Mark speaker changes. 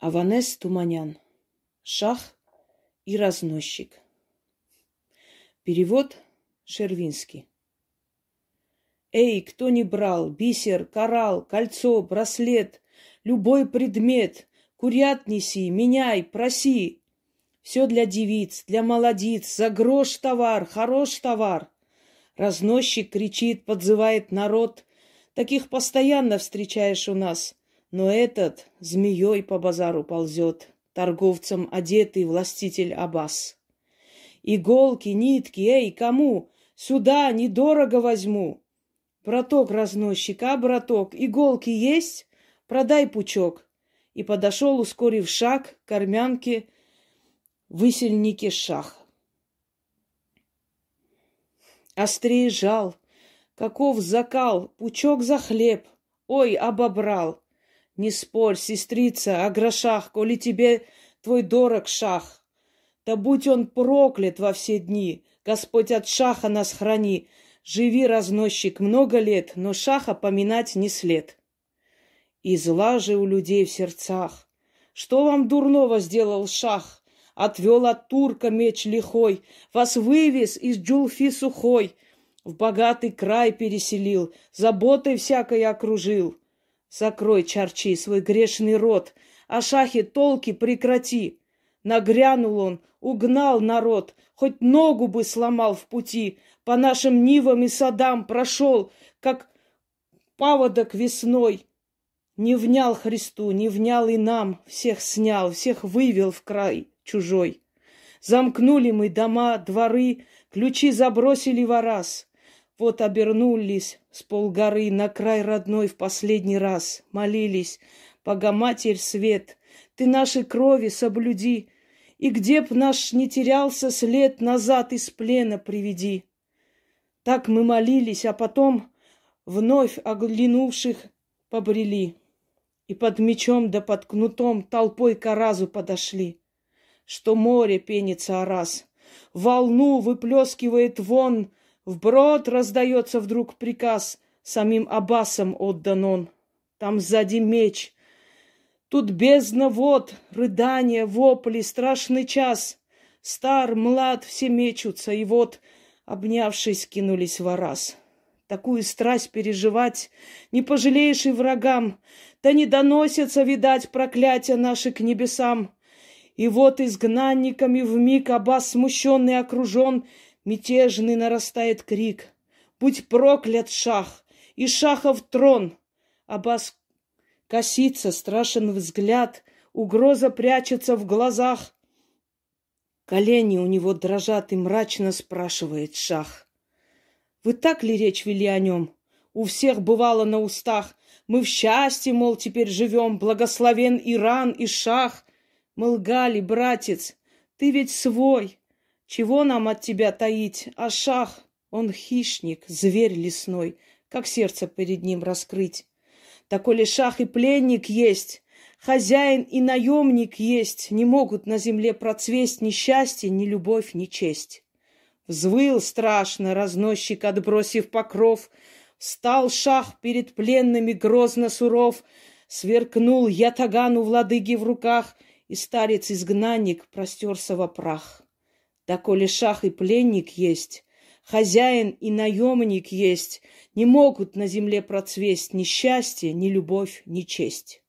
Speaker 1: Аванес Туманян. Шах и разносчик. Перевод Шервинский. Эй, кто не брал бисер, коралл, кольцо, браслет, любой предмет, курят неси, меняй, проси. Все для девиц, для молодиц, за грош товар, хорош товар. Разносчик кричит, подзывает народ. Таких постоянно встречаешь у нас. Но этот змеей по базару ползет, торговцем одетый властитель Аббас. Иголки, нитки, эй, кому? Сюда, недорого возьму. Браток разносчик, а, браток, иголки есть? Продай пучок. И подошел, ускорив шаг, к армянке высельнике шах. Острее жал, каков закал, пучок за хлеб, ой, обобрал. Не спорь, сестрица, о грошах, коли тебе твой дорог шах. Да будь он проклят во все дни, Господь от шаха нас храни. Живи, разносчик, много лет, но шаха поминать не след. И зла же у людей в сердцах. Что вам дурного сделал шах? Отвел от турка меч лихой, Вас вывез из джулфи сухой, В богатый край переселил, Заботой всякой окружил. Закрой, чарчи, свой грешный рот, а шахи толки прекрати. Нагрянул он, угнал народ, хоть ногу бы сломал в пути, по нашим нивам и садам прошел, как паводок весной. Не внял Христу, не внял и нам, всех снял, всех вывел в край чужой. Замкнули мы дома, дворы, ключи забросили во раз. Вот обернулись с полгоры на край родной в последний раз, молились, Богоматерь свет, ты нашей крови соблюди, и где б наш не терялся след, назад из плена приведи. Так мы молились, а потом вновь оглянувших побрели, и под мечом да под кнутом толпой к Аразу подошли, что море пенится Араз, волну выплескивает вон, Вброд раздается вдруг приказ, самим Аббасом отдан он. Там сзади меч. Тут бездна вод, рыдания, вопли, страшный час. Стар, млад, все мечутся, и вот, обнявшись, кинулись в раз. Такую страсть переживать не пожалеешь и врагам, да не доносятся, видать, проклятия наши к небесам. И вот изгнанниками вмиг Аббас смущенный окружен, Мятежный нарастает крик. Будь проклят шах, и шахов трон. Аббас косится, страшен взгляд, угроза прячется в глазах. Колени у него дрожат и мрачно спрашивает шах. Вы так ли речь вели о нем? У всех бывало на устах. Мы в счастье, мол, теперь живем, благословен Иран и шах. Мы лгали, братец, ты ведь свой. Чего нам от тебя таить? А шах, он хищник, зверь лесной. Как сердце перед ним раскрыть? Такой ли шах и пленник есть, хозяин и наемник есть, не могут на земле процвесть ни счастье, ни любовь, ни честь. Взвыл страшно разносчик, отбросив покров, Встал шах перед пленными грозно суров, Сверкнул ятагану владыги в руках, И старец-изгнанник простерся во прах. Да коли шах и пленник есть, хозяин и наемник есть, не могут на земле процвесть ни счастье, ни любовь, ни честь.